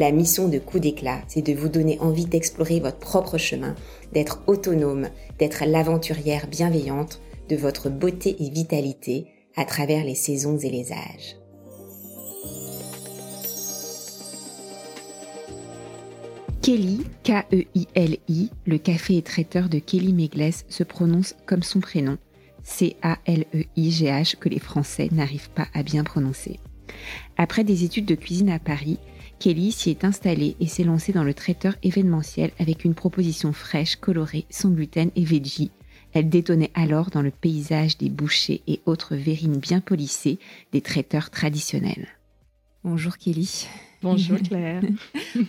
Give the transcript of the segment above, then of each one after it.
La mission de Coup d'éclat, c'est de vous donner envie d'explorer votre propre chemin, d'être autonome, d'être l'aventurière bienveillante de votre beauté et vitalité à travers les saisons et les âges. Kelly, K-E-I-L-I, le café et traiteur de Kelly Mégles se prononce comme son prénom, C-A-L-E-I-G-H, que les Français n'arrivent pas à bien prononcer. Après des études de cuisine à Paris, Kelly s'y est installée et s'est lancée dans le traiteur événementiel avec une proposition fraîche, colorée, sans gluten et veggie. Elle détonnait alors dans le paysage des bouchers et autres verrines bien polissées des traiteurs traditionnels. Bonjour Kelly. Bonjour Claire.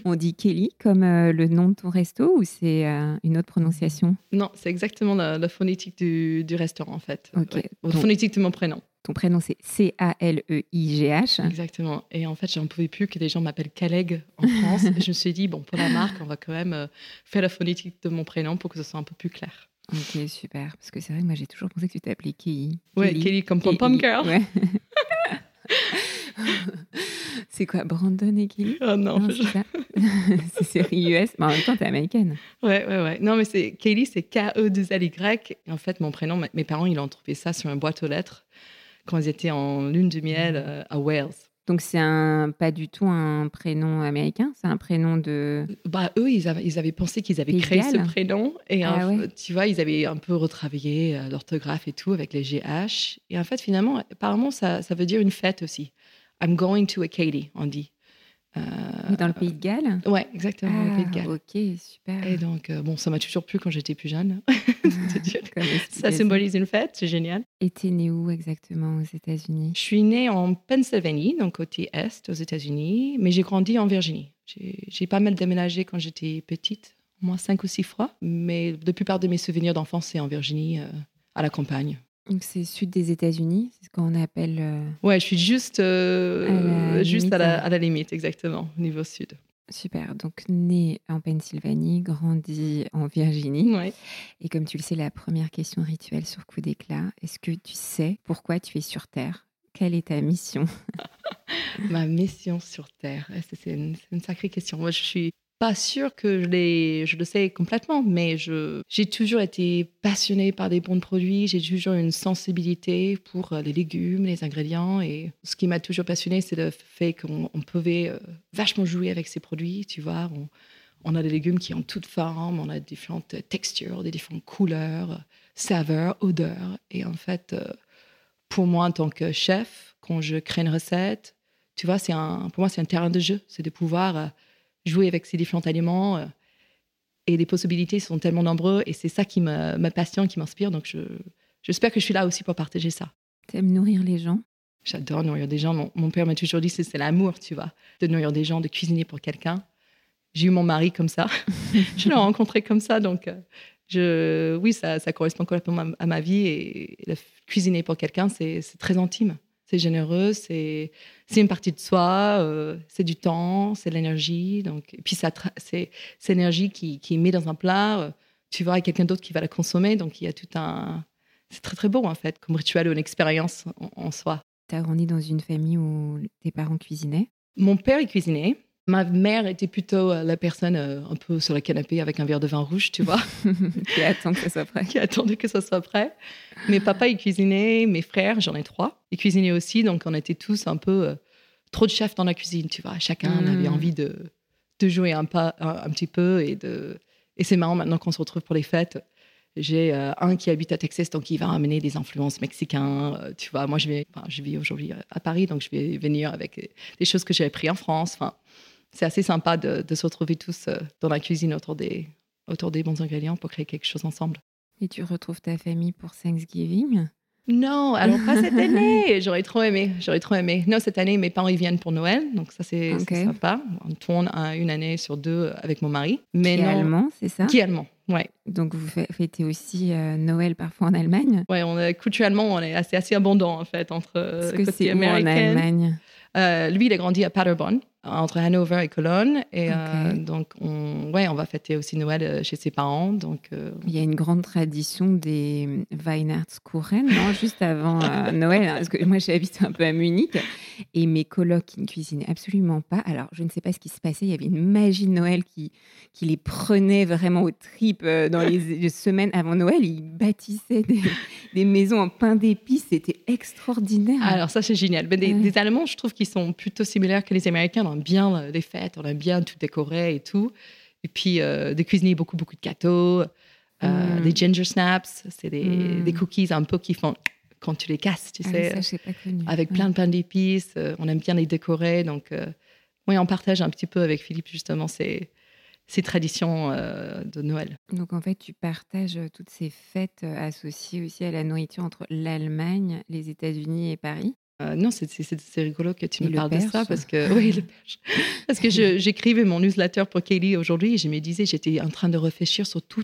On dit Kelly comme euh, le nom de ton resto ou c'est euh, une autre prononciation? Non, c'est exactement la, phonétique du, restaurant en fait. Ok. La phonétique de mon prénom. Ton prénom c'est C-A-L-E-I-G-H. Exactement. Et en fait, j'en pouvais plus que des gens m'appellent Caleg en France. je me suis dit, bon, pour la marque, on va quand même euh, faire la phonétique de mon prénom pour que ce soit un peu plus clair. Ok, super. Parce que c'est vrai que moi j'ai toujours pensé que tu t'appelais Kelly. Ouais, Kelly, comme Pom Pom Girl. Ouais. C'est quoi, Brandon et Kelly? Oh non, c'est série US, mais en même temps, t'es américaine. Ouais, ouais, ouais. Non, mais c'est Kelly, c'est K-E-2-L-Y. Et en fait, mon prénom, mes parents, ils ont trouvé ça sur une boîte aux lettres quand ils étaient en lune de miel mmh. euh, à Wales. Donc c'est un pas du tout un prénom américain, c'est un prénom de. Bah eux ils avaient, ils avaient pensé qu'ils avaient créé ce prénom et ah tu vois ils avaient un peu retravaillé euh, l'orthographe et tout avec les GH et en fait finalement apparemment ça, ça veut dire une fête aussi. I'm going to a Katie, on dit. Euh, dans le pays de Galles Ouais, exactement, dans le pays de Galles. Ah, ok, super. Et donc, euh, bon, ça m'a toujours plu quand j'étais plus jeune. ça symbolise une fête, c'est génial. Et t'es née où exactement aux États-Unis? Je suis née en Pennsylvanie, donc côté est aux États-Unis, mais j'ai grandi en Virginie. J'ai pas mal déménagé quand j'étais petite, moins cinq ou six fois, mais la plupart de mes souvenirs d'enfance, c'est en Virginie, euh, à la campagne. Donc c'est sud des États-Unis, c'est ce qu'on appelle. Euh, ouais, je suis juste, euh, à la juste limite, à, la, limite, exactement, au niveau sud. Super. Donc né en Pennsylvanie, grandi en Virginie. Ouais. Et comme tu le sais, la première question rituelle sur coup d'éclat, est-ce que tu sais pourquoi tu es sur Terre? Quelle est ta mission? Ma mission sur Terre, c'est une, une, sacrée question. Moi, je suis pas sûr que je, le sais complètement, mais j'ai toujours été passionnée par des bons produits. J'ai toujours une sensibilité pour euh, les légumes, les ingrédients. Et ce qui m'a toujours passionnée, c'est le fait qu'on pouvait euh, vachement jouer avec ces produits. Tu vois, on, a des légumes qui ont toutes formes, on a différentes textures, des différentes couleurs, saveurs, odeurs. Et en fait, euh, pour moi, en tant que chef, quand je crée une recette, tu vois, c'est pour moi, c'est un terrain de jeu. C'est de pouvoir jouer avec ces différents aliments. Euh, et les possibilités sont tellement nombreuses et c'est ça qui me, passionne, qui m'inspire. Donc, j'espère que je suis là aussi pour partager ça. Tu aimes nourrir les gens? J'adore nourrir des gens. Mon, père m'a toujours dit que c'est l'amour, tu vois, de nourrir des gens, de cuisiner pour quelqu'un. J'ai eu mon mari comme ça. je l'ai rencontré comme ça. Donc, euh, je, oui, ça, ça correspond complètement à, ma vie. Et, cuisiner pour quelqu'un, c'est très intime c'est généreux, c'est une partie de soi, euh, c'est du temps, c'est de l'énergie. Donc, et puis c'est l'énergie qui, qui met dans un plat. Euh, tu vois, quelqu'un d'autre qui va la consommer. Donc il y a tout un. C'est très très beau en fait, comme rituel ou une expérience en, soi. Tu as grandi dans une famille où tes parents cuisinaient? Mon père il cuisinait. Ma mère était plutôt euh, la personne un peu sur le canapé avec un verre de vin rouge, tu vois. qui attend que ça soit prêt. qui attendait que ça soit prêt. Mes papas, ils cuisinaient. Mes frères, j'en ai trois, ils cuisinaient aussi. Donc, on était tous un peu euh, trop de chefs dans la cuisine, tu vois. Chacun avait hmm. envie de, de jouer un, pas, un, petit peu. Et, de... et c'est marrant maintenant qu'on se retrouve pour les fêtes. J'ai euh, un qui habite à Texas, donc il va amener des influences mexicaines. Euh, tu vois, moi, je, vais, je vis aujourd'hui à Paris, donc je vais venir avec des choses que j'ai apprises en France. Enfin, c'est assez sympa de, de, se retrouver tous dans la cuisine autour des, autour des bons ingrédients pour créer quelque chose ensemble. Et tu retrouves ta famille pour Thanksgiving? Non, alors pas cette année. J'aurais trop aimé. J'aurais trop aimé. Non, cette année, mes parents ils viennent pour Noël, donc ça c'est sympa. On tourne une année sur deux avec mon mari. Mais qui est allemand, c'est ça? Qui est allemand. Ouais. Donc vous fêtez aussi Noël parfois en Allemagne? Ouais, on est, culturellement, on est assez, assez abondant en fait entre Parce que c'est en Allemagne? Lui, il a grandi à Paderborn entre Hanover et Cologne. Et euh, donc, on, ouais, on va fêter aussi Noël euh, chez ses parents. Donc, euh, Il y a une grande tradition des Weihnachtskuchen, non Juste avant Noël. Hein, parce que moi, j'habite un peu à Munich. Et mes colocs qui ne cuisinaient absolument pas. Alors, je ne sais pas ce qui se passait. Il y avait une magie de Noël qui, qui les prenait vraiment aux tripes dans les semaines avant Noël. Ils bâtissaient des, des maisons en pain d'épices. C'était extraordinaire. Alors, ça, c'est génial. Mais des, Allemands, je trouve qu'ils sont plutôt similaires que les Américains aime bien les fêtes, on aime bien tout décorer et tout. Et puis, euh, de cuisiner beaucoup, beaucoup de gâteaux, euh, mm. des ginger snaps, c'est des, mm. des, cookies un peu qui font quand tu les casses, tu ah sais, pas avec plein de pain d'épices. Euh, on aime bien les décorer. Donc, oui, on partage un petit peu avec Philippe justement ces, ces traditions de Noël. Donc, en fait, tu partages toutes ces fêtes associées aussi à la nourriture entre l'Allemagne, les États-Unis et Paris. Euh, non, c'est rigolo que tu me parles de ça parce que oui, le parce que j'écrivais mon newsletter pour Kelly aujourd'hui et je me disais j'étais en train de réfléchir sur tout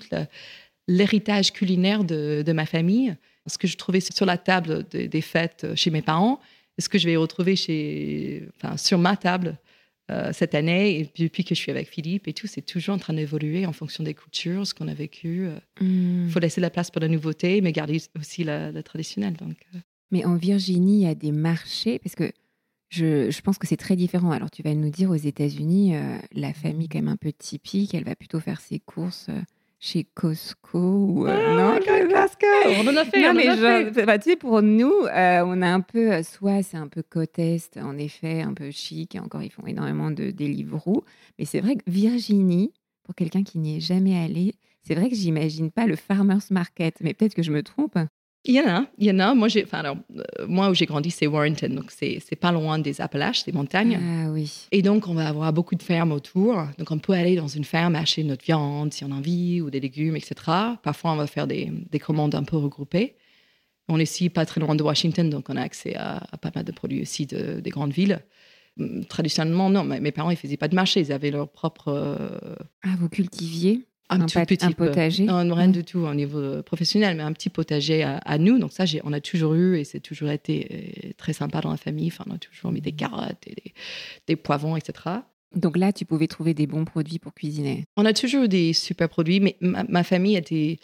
l'héritage culinaire de, de, ma famille, ce que je trouvais sur la table des fêtes chez mes parents, ce que je vais retrouver chez, enfin, sur ma table euh, cette année et depuis que je suis avec Philippe et tout, c'est toujours en train d'évoluer en fonction des cultures, ce qu'on a vécu. Il euh. hmm. faut laisser la place pour la nouveauté, mais garder aussi la, la traditionnelle. Donc. Mais en Virginie, il y a des marchés, parce que je, je pense que c'est très différent. Alors, tu vas nous dire, aux États-Unis, euh, la famille, quand même un peu typique, elle va plutôt faire ses courses euh, chez Costco ou euh, non Costco on en a fait non mais bah, tu sais pour nous on a un peu soit c'est un peu côte est en effet un peu chic et encore ils font énormément de Deliveroo. Mais c'est vrai que Virginie pour quelqu'un qui n'y est jamais allé c'est vrai que j'imagine pas le farmers market. Mais peut-être que je me trompe il y en a, il y en a. Moi, j'ai, enfin, alors, euh, moi où j'ai grandi, c'est Warrenton, donc c'est, c'est pas loin des Appalaches, des montagnes. Ah oui. Et donc, on va avoir beaucoup de fermes autour. Donc, on peut aller dans une ferme acheter notre viande si on a envie, ou des légumes, etc. Parfois, on va faire des, des commandes un peu regroupées. On est ici pas très loin de Washington, donc on a accès à, pas mal de produits aussi de, des grandes villes. Hum, traditionnellement, non, mes parents, ils faisaient pas de marché, ils avaient leur propre. Euh, ah, vous cultiviez? Un, tout petit potager Non, rien du tout au niveau professionnel, mais un petit potager à, nous. Donc ça, on a toujours eu et c'est toujours été euh, très sympa dans la famille. Enfin, on a toujours mis des carottes et des, poivrons, etc. Donc là, tu pouvais trouver des bons produits pour cuisiner. On a toujours eu des super produits, mais ma, famille était,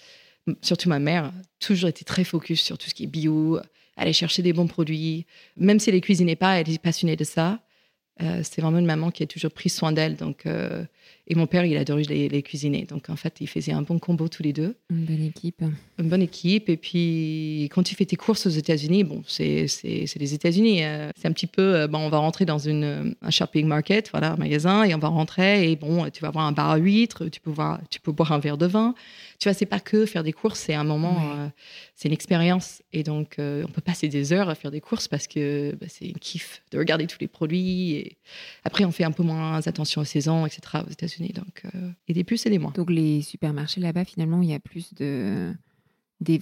surtout ma mère, toujours été très focus sur tout ce qui est bio, aller chercher des bons produits. Même si elle ne cuisinait pas, elle est passionnée de ça. Euh, c'est vraiment une maman qui a toujours pris soin d'elle. Donc, euh, et mon père, il adorait les, les, cuisiner. Donc, en fait, il faisait un bon combo tous les deux. Une bonne équipe. Une bonne équipe. Et puis, quand tu fais tes courses aux États-Unis, bon, c'est les États-Unis. Euh, c'est un petit peu, euh, bon, on va rentrer dans une, un shopping market, voilà, un magasin, et on va rentrer. Et bon, tu vas voir un bar à huîtres, tu peux, voir, tu peux boire un verre de vin. Tu vois, c'est pas que faire des courses, c'est un moment, euh, c'est une expérience. Et donc, on peut passer des heures à faire des courses parce que bah, c'est un kiff de regarder tous les produits. Et après, on fait un peu moins attention aux saisons, etc. aux États-Unis. Donc, euh, et des plus et des moins. Donc les supermarchés là-bas, finalement, il y a plus de...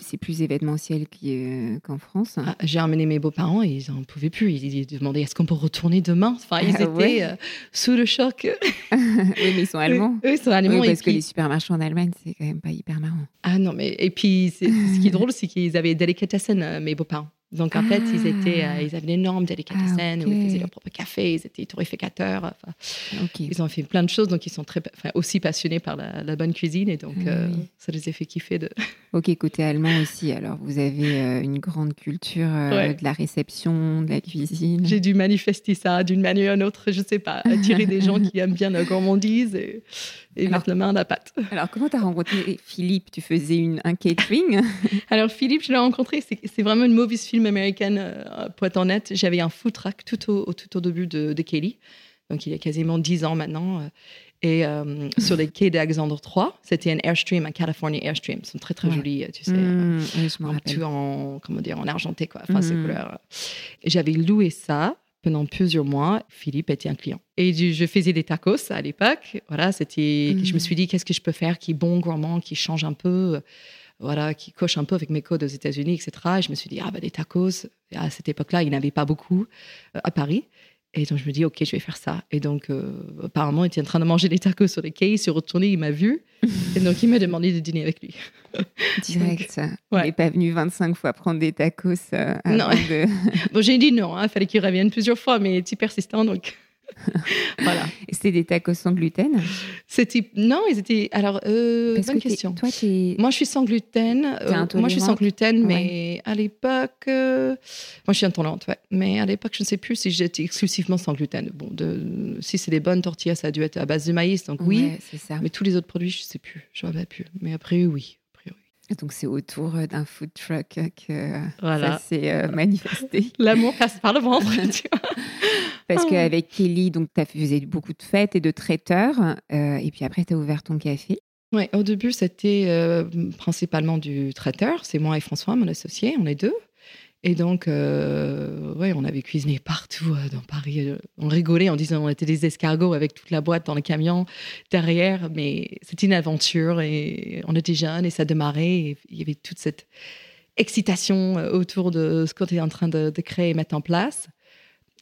C'est plus événementiel euh, qu'en France. Ah, j'ai emmené mes beaux-parents et ils n'en pouvaient plus. Ils, demandaient est-ce qu'on peut retourner demain? Enfin, ils ah étaient euh, sous le choc. oui, mais ils sont allemands. Eux, ils sont allemands. parce que les supermarchés en Allemagne, c'est quand même pas hyper marrant. Ah non, mais et puis ce qui est drôle, c'est qu'ils avaient Delicatessen, mes beaux-parents. Donc, en fait, ils, étaient, euh, ils avaient d'énormes délicatessen ah, où ils faisaient leur propre café, ils étaient torréficateurs. Enfin, Ils ont fait plein de choses, donc ils sont très, aussi passionnés par la, bonne cuisine et donc ah euh, ça les a fait kiffer. De... Ok, côté allemand aussi, alors vous avez euh, une grande culture de la réception, de la cuisine. J'ai dû manifester ça d'une manière ou d'une autre, je ne sais pas, attirer des gens qui aiment bien la gourmandise et, et mettre la main à la pâte. Alors, comment tu as rencontré Philippe? Tu faisais une, un catering? Alors, Philippe, je l'ai rencontré, c'est vraiment une mauvaise film américaine, euh, pour être honnête. J'avais un food truck tout au, tout au début de, Kelly, donc il y a quasiment 10 ans maintenant. Euh, et euh, sur les quais d'Alexandre III, c'était un Airstream, un California Airstream. Ils sont très, très jolis, tu sais. Mmh, je en, comment dire, en argenté, quoi. Enfin, ces mmh. couleurs. J'avais loué ça pendant plusieurs mois. Philippe était un client. Et je faisais des tacos à l'époque. Voilà, c'était. Je me mmh. suis dit, qu'est-ce que je peux faire qui est bon, gourmand, qui change un peu voilà, qui coche un peu avec mes codes aux États-Unis, etc. Et je me suis dit, ah, bah, des tacos, à cette époque-là, il n'y en avait pas beaucoup euh, à Paris. Et donc, je me dis, OK, je vais faire ça. Et donc, euh, apparemment, il était en train de manger des tacos sur les quais. Il s'est retourné, il m'a vu. et donc, il m'a demandé de dîner avec lui. Direct. il n'est pas venu 25 fois prendre des tacos. Euh, non. bon, j'ai dit non. Il hein. fallait qu'il revienne plusieurs fois, mais il était persistant. Donc, voilà. C'était des tacos sans gluten C'était non, ils étaient. Alors, euh, bonne question. Toi, moi, je suis sans gluten. Euh, moi, je suis sans gluten, mais à l'époque, euh, moi, je suis intolérante. Ouais. Mais à l'époque, je ne sais plus si j'étais exclusivement sans gluten. Bon, de... si c'est des bonnes tortillas, ça a dû être à base de maïs, donc oui. c'est ça. Mais tous les autres produits, je ne sais plus. Je ne plus. Mais après, oui. Donc c'est autour d'un food truck que ça s'est manifesté. L'amour passe par le ventre. tu vois parce ah qu'avec Kelly, donc, tu fait beaucoup de fêtes et de traiteurs. Euh, et puis après, tu as ouvert ton café. Oui, au début, c'était euh, principalement du traiteur. C'est moi et François, mon associé, on est deux. Et donc, euh, ouais, on avait cuisiné partout dans Paris. On rigolait en disant on était des escargots avec toute la boîte dans le camion derrière. Mais c'était une aventure et on était jeunes et ça démarrait. Et il y avait toute cette excitation autour de ce qu'on était en train de, de créer et mettre en place.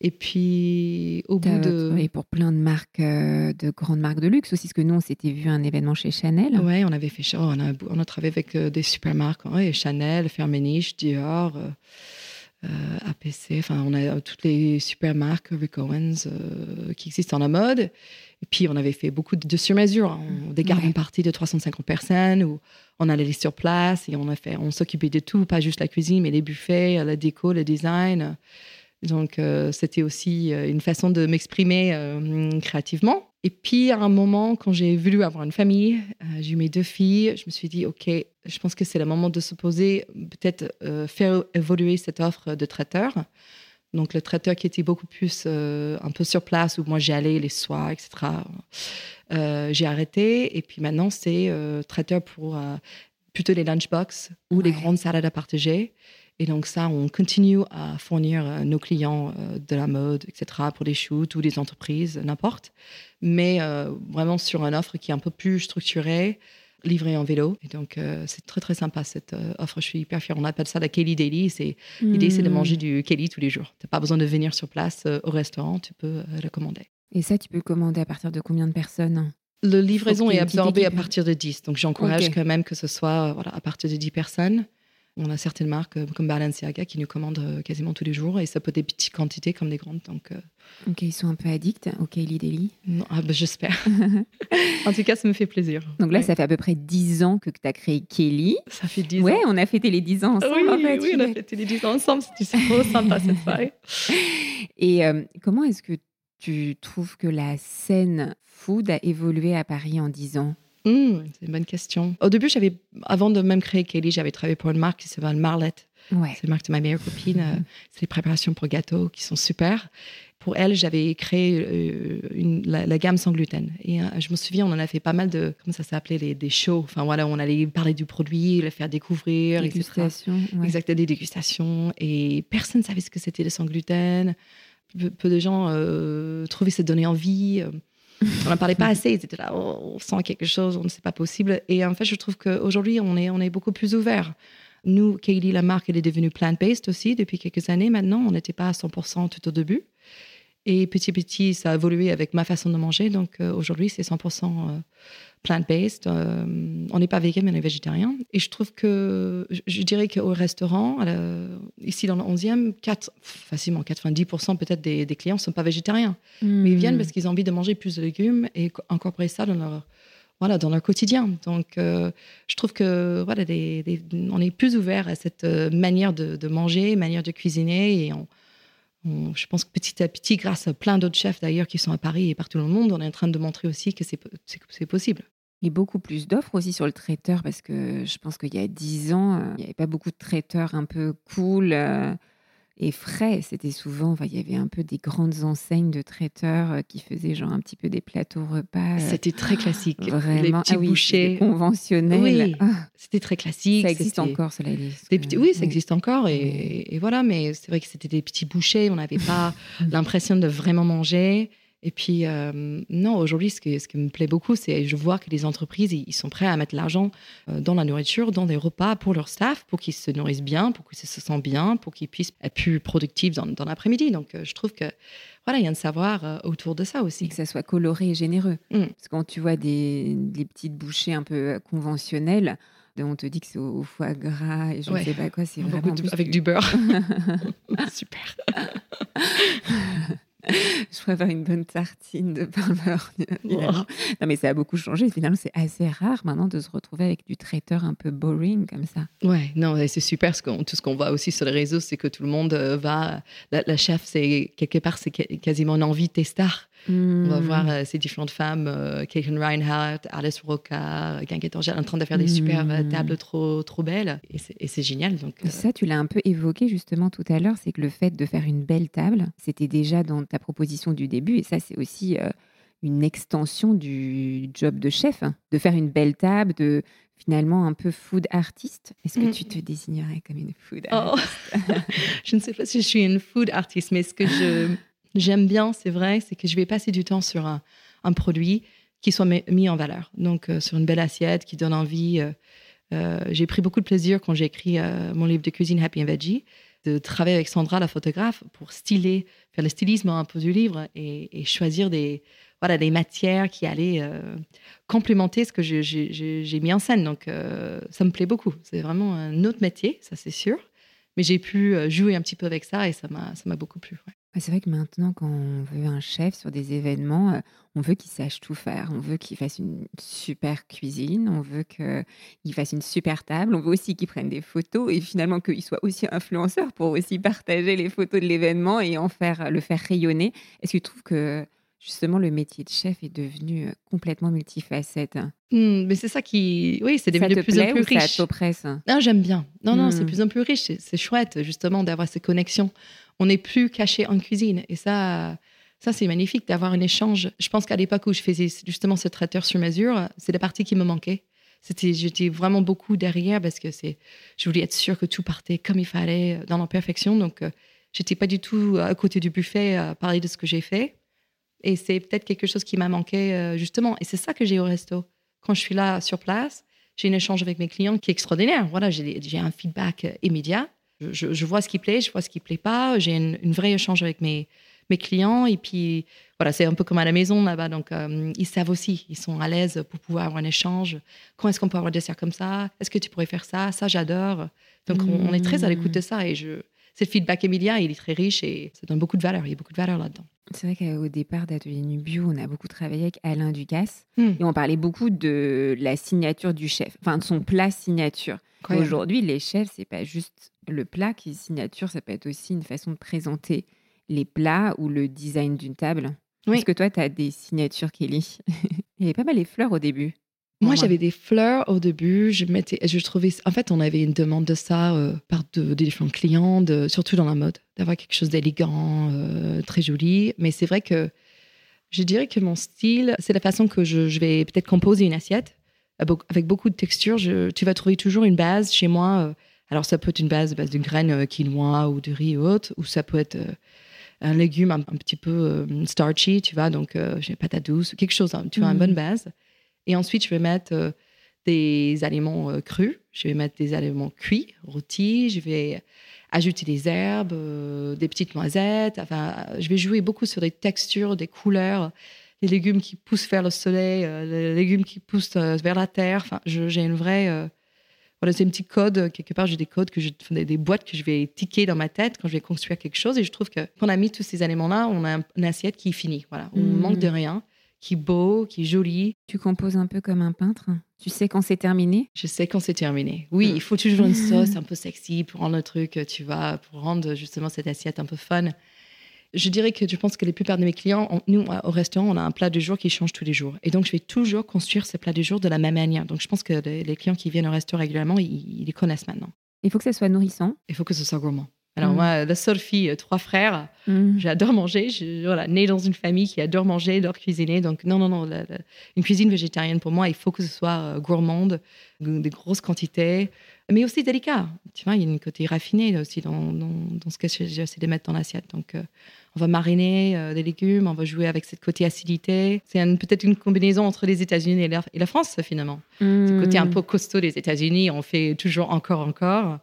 Et puis, au bout de. Et pour plein de marques, euh, de grandes marques de luxe aussi, parce que nous, on s'était vu un événement chez Chanel. Oui, on avait fait. Oh, on, a, on a travaillé avec euh, des super marques, ouais, Chanel, Firmenich, Dior, euh, APC. Enfin, on a toutes les super marques, Rick Owens, qui existent en la mode. Et puis, on avait fait beaucoup de, sur-mesure, hein. des gardes parties de 350 personnes où on allait sur place et on, a fait, on s'occupait de tout, pas juste la cuisine, mais les buffets, la déco, le design. Donc, euh, c'était aussi euh, une façon de m'exprimer euh, créativement. Et puis, à un moment, quand j'ai voulu avoir une famille, j'ai eu mes deux filles, je me suis dit, OK, je pense que c'est le moment de se poser, peut-être faire évoluer cette offre de traiteur. Donc, le traiteur qui était beaucoup plus un peu sur place, où moi j'allais les soirs, etc. j'ai arrêté. Et puis maintenant, c'est traiteur pour plutôt les lunchbox ou les grandes salades à partager. Et donc ça, on continue à fournir euh, nos clients euh, de la mode, etc., pour des shoots ou des entreprises, n'importe. Mais euh, vraiment sur une offre qui est un peu plus structurée, livrée en vélo. Et donc c'est très très sympa cette offre. Je suis hyper fière. On appelle ça la Kelly Daily. C'est l'idée, c'est de hmm. manger du Kelly tous les jours. Tu n'as pas besoin de venir sur place au restaurant. Tu peux le commander. Et ça, tu peux commander à partir de combien de personnes? Le livraison est absorbé à partir de 10. Donc j'encourage quand même que ce soit voilà, à partir de 10 personnes. On a certaines marques euh, comme Balenciaga qui nous commandent euh, quasiment tous les jours et ça peut être des petites quantités comme des grandes. Donc, euh. Ok, ils sont un peu addicts au Kylie Daily ah, J'espère. en tout cas, ça me fait plaisir. Donc là, ça fait à peu près 10 ans que tu as créé Kelly. Ça fait 10 ouais, ans. on a fêté les 10 ans ensemble. Oui, oui on a fêté les 10 ans ensemble. C'était trop sympa cette soirée. Et comment est-ce que tu trouves que la scène food a évolué à Paris en 10 ans? Mmh, c'est une bonne question. Au début, j'avais, avant de même créer Kelly, j'avais travaillé pour une marque qui s'appelle Marlette. C'est la marque de ma meilleure copine. Euh, c'est des préparations pour gâteaux qui sont super. Pour elle, j'avais créé euh, une, la, gamme sans gluten. Et euh, je me souviens, on en a fait pas mal de, comment ça s'appelait, les, des shows. Enfin voilà, on allait parler du produit, le faire découvrir. Dégustation. Exactement, des dégustations. Et personne ne savait ce que c'était le sans gluten. Peu, de gens trouvaient ça donnait envie. On n'en parlait pas assez. Ils étaient là, on sent quelque chose, on ne sait pas possible. Et en fait, je trouve qu'aujourd'hui, on est, on est beaucoup plus ouvert. Nous, Kaylee, la marque, elle est devenue plant-based aussi depuis quelques années maintenant. On n'était pas à 100% tout au début. Et petit à petit, ça a évolué avec ma façon de manger. Donc euh, aujourd'hui, c'est 100% plant-based. Euh, on n'est pas vegan, mais on est végétarien. Et je trouve que, je, dirais qu'au restaurant, ici dans le 11e, 4, facilement 90% peut-être des, clients ne sont pas végétariens. Mais ils viennent hmm. parce qu'ils ont envie de manger plus de légumes et incorporer ça dans leur, voilà, dans leur quotidien. Donc, euh, je trouve que voilà, on est plus ouvert à cette euh, manière de, manger, manière de cuisiner. Et je pense que petit à petit, grâce à plein d'autres chefs d'ailleurs qui sont à Paris et partout dans le monde, on est en train de montrer aussi que c'est possible. Et beaucoup plus d'offres aussi sur le traiteur, parce que je pense qu'il y a dix ans, euh, il n'y avait pas beaucoup de traiteurs un peu cool euh, et frais. C'était souvent, il y avait un peu des grandes enseignes de traiteurs euh, qui faisaient genre un petit peu des plateaux repas. C'était très classique. Vraiment, les petits ah bouchées. conventionnels. Oui, ah. c'était très classique. Ça existe encore, cela dit. oui, ça existe encore. Et, et voilà, mais c'est vrai que c'était des petits bouchées. On n'avait pas l'impression de vraiment manger. Et puis, euh, non, aujourd'hui, ce, ce, qui me plaît beaucoup, c'est je vois que les entreprises, ils sont prêts à mettre l'argent euh, dans la nourriture, dans des repas pour leur staff, pour qu'ils se nourrissent bien, pour qu'ils se sentent bien, pour qu'ils puissent être plus productifs dans, dans l'après-midi. Donc, euh, je trouve que voilà, il y a un savoir autour de ça aussi. Et que ça soit coloré et généreux. Mm. Parce que quand tu vois des, des petites bouchées un peu conventionnelles, on te dit que c'est au, foie gras et je Ouais. ne sais pas quoi, c'est vraiment... de- avec du beurre. Super. Je préfère une bonne tartine de pain beurre. Non, mais ça a beaucoup changé. Finalement, c'est assez rare maintenant de se retrouver avec du traiteur un peu boring comme ça. Ouais, non, c'est super. Ce tout ce qu'on voit aussi sur les réseaux, c'est que tout le monde euh, va. La, la chef, c'est quelque part, c'est quasiment une envie de tes stars. On Hmm. va voir euh, ces différentes femmes, euh, Reinhardt, Alice Roca, Guinguette Angèle, en train de faire des super euh, Mm. tables trop, trop belles. Et c'est- génial. Donc, euh, Ça, tu l'as un peu évoqué justement tout à l'heure, c'est que le fait de faire une belle table, c'était déjà dans ta proposition du début, et ça, c'est aussi euh, une extension du job de chef, hein, de faire une belle table, de finalement un peu food artiste. Est-ce que Mm. tu te désignerais comme une food Oh. artiste? Je ne sais pas si je suis une food artist, mais ce que je j'aime bien, c'est vrai, c'est que je vais passer du temps sur un, produit qui soit mi- mis en valeur. Donc, euh, sur une belle assiette qui donne envie. euh, euh, j'ai pris beaucoup de plaisir quand j'ai écrit mon livre de cuisine Happy and Veggie, de travailler avec Sandra, la photographe, pour styler, faire le stylisme un peu du livre et, choisir des, voilà, des matières qui allaient complémenter ce que j'ai mis en scène. Donc, ça me plaît beaucoup. C'est vraiment un autre métier, ça c'est sûr. Mais j'ai pu jouer un petit peu avec ça et ça m'a beaucoup plu. Ouais, C'est vrai que maintenant, quand on veut un chef sur des événements, euh, on veut qu'il sache tout faire. On veut qu'il fasse une super cuisine, on veut qu'il fasse une super table, on veut aussi qu'il prenne des photos et finalement qu'il soit aussi influenceur pour aussi partager les photos de l'événement et en faire le faire rayonner. Est-ce que tu trouves que justement le métier de chef est devenu euh, complètement multifacette? Hmm, mais c'est ça qui. Oui, c'est Ça devenu te de plus plaît en plus ou ça riche. t'oppresse? Non, j'aime bien. Non, non, c'est de plus en plus riche. C'est- C'est chouette, justement, d'avoir ces connexions. On n'est plus caché en cuisine. Et ça, ça c'est magnifique d'avoir un échange. Je pense qu'à l'époque où je faisais justement ce traiteur sur mesure, c'est la partie qui me manquait. C'était, j'étais vraiment beaucoup derrière parce que c'est, je voulais être sûre que tout partait comme il fallait, euh, dans la perfection. Donc, euh, j'étais pas du tout à côté du buffet à parler de ce que j'ai fait. Et c'est peut-être quelque chose qui m'a manqué, euh, justement. Et c'est ça que j'ai au resto. Quand je suis là sur place, j'ai un échange avec mes clients qui est extraordinaire. Voilà, j'ai un feedback euh, immédiat. Je, vois ce qui plaît, je vois ce qui plaît pas. J'ai une, une vraie échange avec mes, mes clients. Et puis, voilà, c'est un peu comme à la maison là-bas. Donc, euh, ils savent aussi, ils sont à l'aise pour pouvoir avoir un échange. Quand est-ce qu'on peut avoir un dessert comme ça? Est-ce que tu pourrais faire ça? Ça, j'adore. Donc, on, on est très à l'écoute de ça. Et je, ce feedback immédiat, il est très riche et ça donne beaucoup de valeur. Il y a beaucoup de valeur là-dedans. C'est vrai qu'au départ d'Atelier Nubio, on a beaucoup travaillé avec Alain Ducasse Hmm. et on parlait beaucoup de la signature du chef, enfin de son plat signature. Aujourd'hui, les chefs, c'est pas juste le plat qui est signature, ça peut être aussi une façon de présenter les plats ou le design d'une table. Oui. Est-ce que toi, tu as des signatures, Kelly? Il y avait pas mal les fleurs au début. Moi, j'avais des fleurs au début. Je mettais, je trouvais, en fait, on avait une demande de ça euh, par de- des différents clients, de- surtout dans la mode, d'avoir quelque chose d'élégant, euh, très joli. Mais c'est vrai que je dirais que mon style, c'est la façon que je, je vais peut-être composer une assiette avec beaucoup de textures. Je- tu vas trouver toujours une base chez moi. euh, alors, ça peut être une base, base de graines euh, quinoa ou de riz ou autre, ou ça peut être euh, un légume un, un petit peu euh, starchy, tu vois, donc j'ai patate douce, quelque chose, hein, tu vois, une Mhm. bonne base. Et ensuite, je vais mettre des aliments crus, je vais mettre des aliments cuits, rôtis, je vais ajouter des herbes, euh, des petites noisettes. Enfin, je vais jouer beaucoup sur des textures, des couleurs, les légumes qui poussent vers le soleil, euh, les légumes qui poussent euh, vers la terre. Enfin, j'ai une vraie. Euh, voilà, c'est un petit code. euh, Quelque part, j'ai des codes, que je, des, boîtes que je vais ticker dans ma tête quand je vais construire quelque chose. Et je trouve que quand on a mis tous ces éléments-là, on a un- une assiette qui est finie. Voilà, on Mhm. manque de rien, qui est beau, qui est joli. Tu composes un peu comme un peintre? Tu sais quand c'est terminé? Je sais quand c'est terminé. Oui, Mm. il faut toujours une sauce un peu sexy pour rendre le truc, tu vois, pour rendre justement cette assiette un peu fun. Je dirais que je pense que les plupart de mes clients, on- nous, au restaurant, on a un plat du jour qui change tous les jours. Et donc, je vais toujours construire ce plat du jour de la même manière. Donc, je pense que les, les clients qui viennent au restaurant régulièrement, ils, ils les connaissent maintenant. Il faut que ça soit nourrissant. Il faut que ce soit gourmand. Alors, Mm. moi, la seule fille, euh, trois frères, Mhm. J'adore manger. Je, voilà, née dans une famille qui adore manger, adore cuisiner. Donc, non, non, non. la- la- une cuisine végétarienne, pour moi, il faut que ce soit euh, gourmande, des grosses quantités, mais aussi délicat. Tu vois, il y a une côté raffiné là, aussi dans, dans, dans ce que j'essaie de mettre dans l'assiette. Donc, euh, on va mariner euh, des légumes, on va jouer avec cette côté acidité. C'est peut-être une combinaison entre les États-Unis et la, et la France, finalement. Ce côté un peu costaud des États-Unis, on fait toujours encore, encore.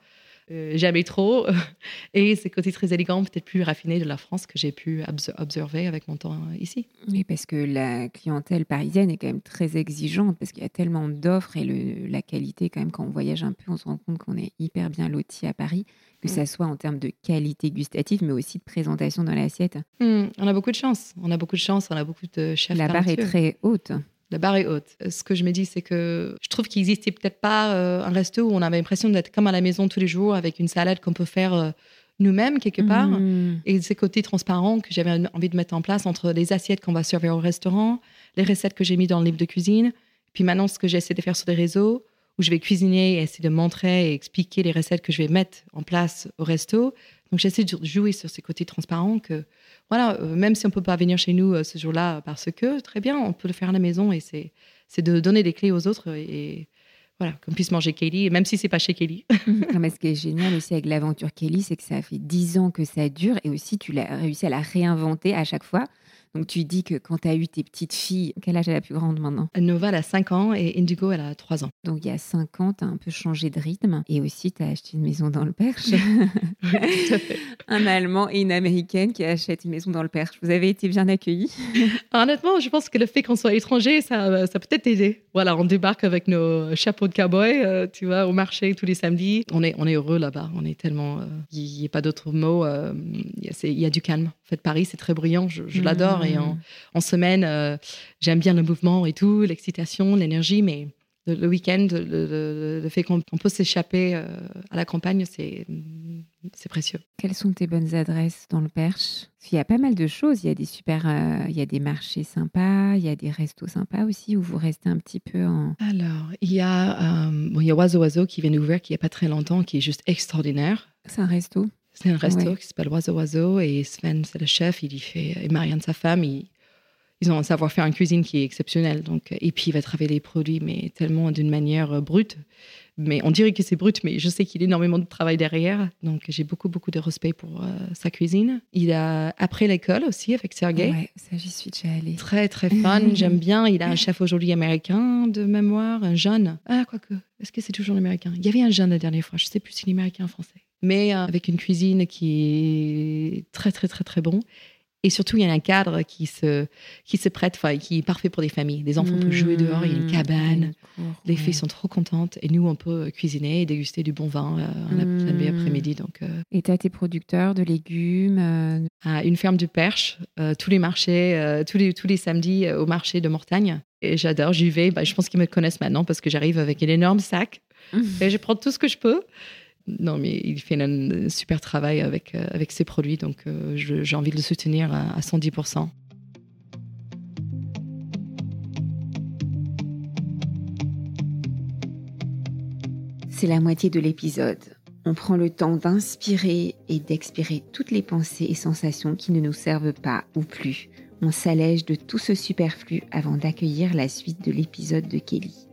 Euh, jamais trop. Et ce côté très élégant, peut-être plus raffiné de la France que j'ai pu observer avec mon temps ici. Oui, parce que la clientèle parisienne est quand même très exigeante parce qu'il y a tellement d'offres et la qualité, quand même, quand on voyage un peu, on se rend compte qu'on est hyper bien loti à Paris que ça soit en termes de qualité gustative, mais aussi de présentation dans l'assiette. Hmm, on a beaucoup de chance. On a beaucoup de chance. On a beaucoup de chefs. La barre est très haute. La barre est haute. Ce que je me dis, c'est que je trouve qu'il n'existait peut-être pas euh, un resto où on avait l'impression d'être comme à la maison tous les jours avec une salade qu'on peut faire euh, nous-mêmes quelque part. Hmm. Et ces côtés transparents que j'avais envie de mettre en place entre les assiettes qu'on va servir au restaurant, les recettes que j'ai mis dans le livre de cuisine, puis maintenant ce que j'essaie de faire sur les réseaux où je vais cuisiner et essayer de montrer et expliquer les recettes que je vais mettre en place au resto. Donc j'essaie de jouer sur ces côtés transparents que, voilà, euh, même si on ne peut pas venir chez nous euh, ce jour-là parce que, très bien, on peut le faire à la maison et c'est, c'est de donner des clés aux autres et, voilà, qu'on puisse manger Kelly, même si c'est pas chez Kelly. mais ce qui est génial aussi avec l'aventure Kelly, c'est que ça fait dix ans que ça dure et aussi tu l'as réussi à la réinventer à chaque fois. Donc tu dis que quand tu as eu tes petites filles, quel âge est la plus grande maintenant? Nova, elle a 5 ans et Indigo, elle a 3 ans. Donc il y a 5 ans, tu as un peu changé de rythme et aussi tu as acheté une maison dans le Perche. un Allemand et une Américaine qui achètent une maison dans le Perche. Vous avez été bien accueillis Honnêtement, je pense que le fait qu'on soit étranger, ça, ça peut être aidé. Voilà, on débarque avec nos chapeaux de cowboy, euh, tu vois, au marché tous les samedis. On est, on est heureux là-bas. On est tellement. Euh, il n'y a pas d'autre mot. Euh, il y, a du calme. En fait, Paris, c'est très brillant. Je, je l'adore. Et en, en semaine, euh, j'aime bien le mouvement et tout, l'excitation, l'énergie, mais le, week-end, le, fait qu'on peut s'échapper euh, à la campagne, c'est précieux. Quelles sont tes bonnes adresses dans le Perche? Il y a pas mal de choses. Il y a des super, euh, il y a des marchés sympas, il y a des restos sympas aussi où vous restez un petit peu en. Alors, il y a, bon, il y a Oiseau Oiseau qui vient d'ouvrir, qui n'y a pas très longtemps, qui est juste extraordinaire. C'est un resto? C'est un resto qui s'appelle Oiseau Oiseau et Sven, c'est le chef. Il y fait, et Marianne, sa femme, il, ils ont un savoir-faire en cuisine qui est exceptionnel. Donc, et puis, il va travailler les produits, mais tellement d'une manière euh, brute. Mais on dirait que c'est brut, mais je sais qu'il y a énormément de travail derrière. Donc, j'ai beaucoup, beaucoup de respect pour euh, sa cuisine. Il a après l'école aussi avec Sergei. Ouais, ça, j'y suis déjà allée. Très, très fun. J'aime bien. Il a un chef aujourd'hui américain de mémoire, un jeune. Ah, quoique. Est-ce que c'est toujours l'américain Il y avait un jeune la dernière fois. Je ne sais plus si l'américain ou français. Mais euh, avec une cuisine qui est très, très, très, très bon. Et surtout, il y a un cadre qui se, qui se prête, qui est parfait pour des familles. Les enfants peuvent jouer dehors, il y a une mmh. cabane. Les filles sont trop contentes. Et nous, on peut cuisiner et déguster du bon vin euh, mmh. après-midi. Donc, euh. Et tu as tes producteurs de légumes euh, à Une ferme du Perche, tous les marchés, tous, les, tous les samedis au marché de Mortagne. Et j'adore, j'y vais. Bah, je pense qu'ils me connaissent maintenant parce que j'arrive avec un énorme sac. Mmh. Et je prends tout ce que je peux non, mais il fait un super travail avec, euh, avec ses produits, donc euh, j'ai envie de le soutenir à, 110%. C'est la moitié de l'épisode. On prend le temps d'inspirer et d'expirer toutes les pensées et sensations qui ne nous servent pas ou plus. On s'allège de tout ce superflu avant d'accueillir la suite de l'épisode de Kelly.